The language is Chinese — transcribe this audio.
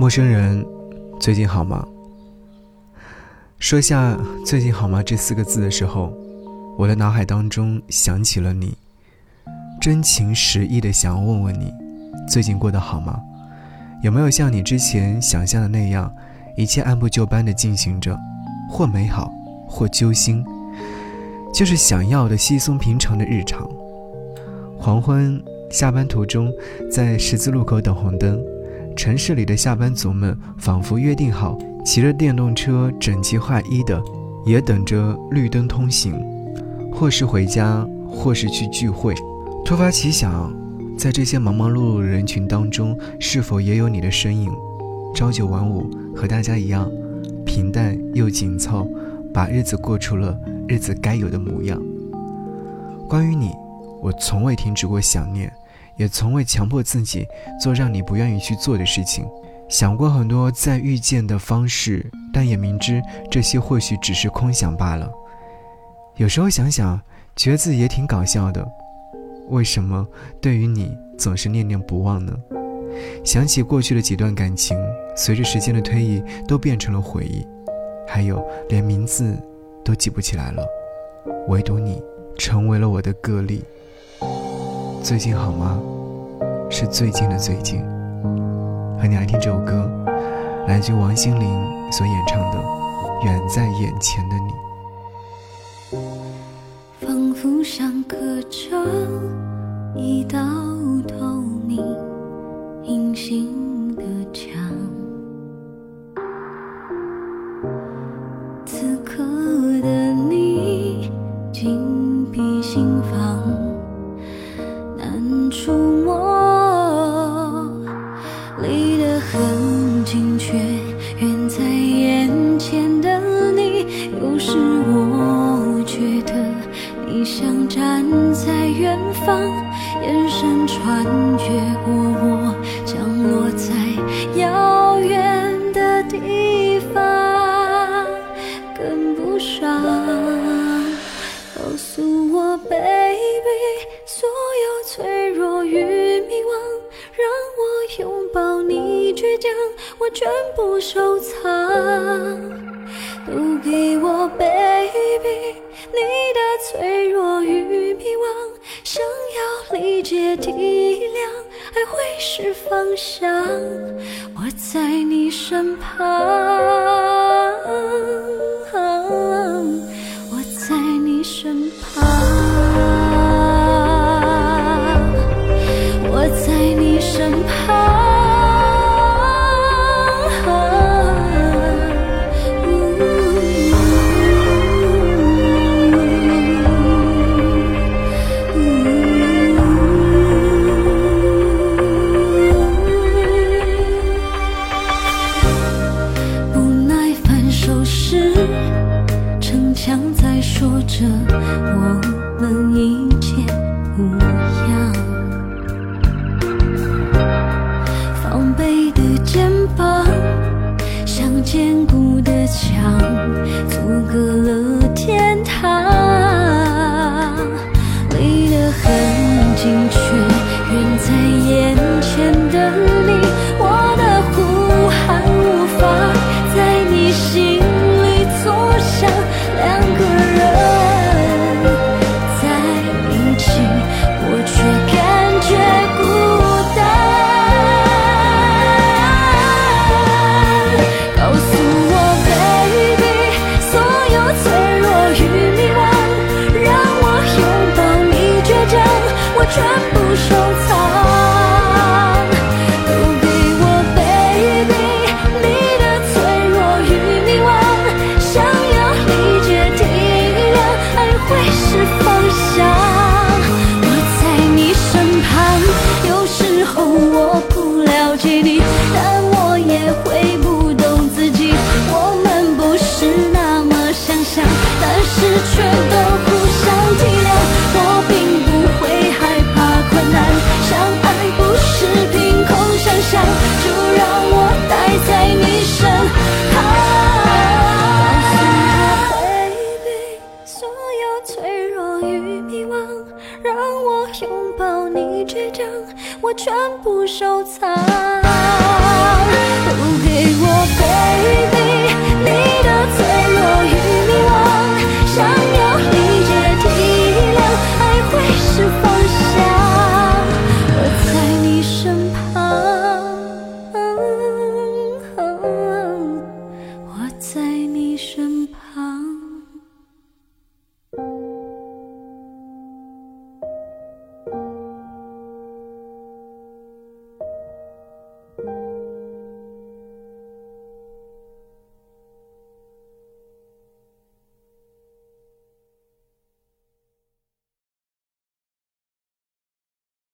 陌生人，最近好吗？说下“最近好吗”这四个字的时候，我的脑海当中想起了你，真情实意的想要问问你，最近过得好吗？有没有像你之前想象的那样，一切按部就班的进行着，或美好，或揪心，就是想要的稀松平常的日常。黄昏，下班途中，在十字路口等红灯。城市里的下班族们仿佛约定好，骑着电动车整齐划一的，也等着绿灯通行，或是回家，或是去聚会。突发奇想，在这些忙忙碌碌的人群当中，是否也有你的身影？朝九晚五，和大家一样，平淡又紧凑，把日子过出了日子该有的模样。关于你，我从未停止过想念。也从未强迫自己做让你不愿意去做的事情，想过很多再遇见的方式，但也明知这些或许只是空想罢了。有时候想想，觉得自己也挺搞笑的。为什么对于你总是念念不忘呢？想起过去的几段感情，随着时间的推移都变成了回忆，还有连名字都记不起来了，唯独你成为了我的个例。最近好吗？是最近的最近。和你来听这首歌，来自王心凌所演唱的《远在眼前的你》。仿佛上刻着一道你像站在远方，眼神穿越过我，降落在遥远的地方，跟不上。告诉我，baby。所有脆弱与迷惘，让我拥抱你倔强，我全部收藏。都给我，baby，你的脆弱与迷惘，想要理解体谅，爱会是方向。我在你身旁。我们一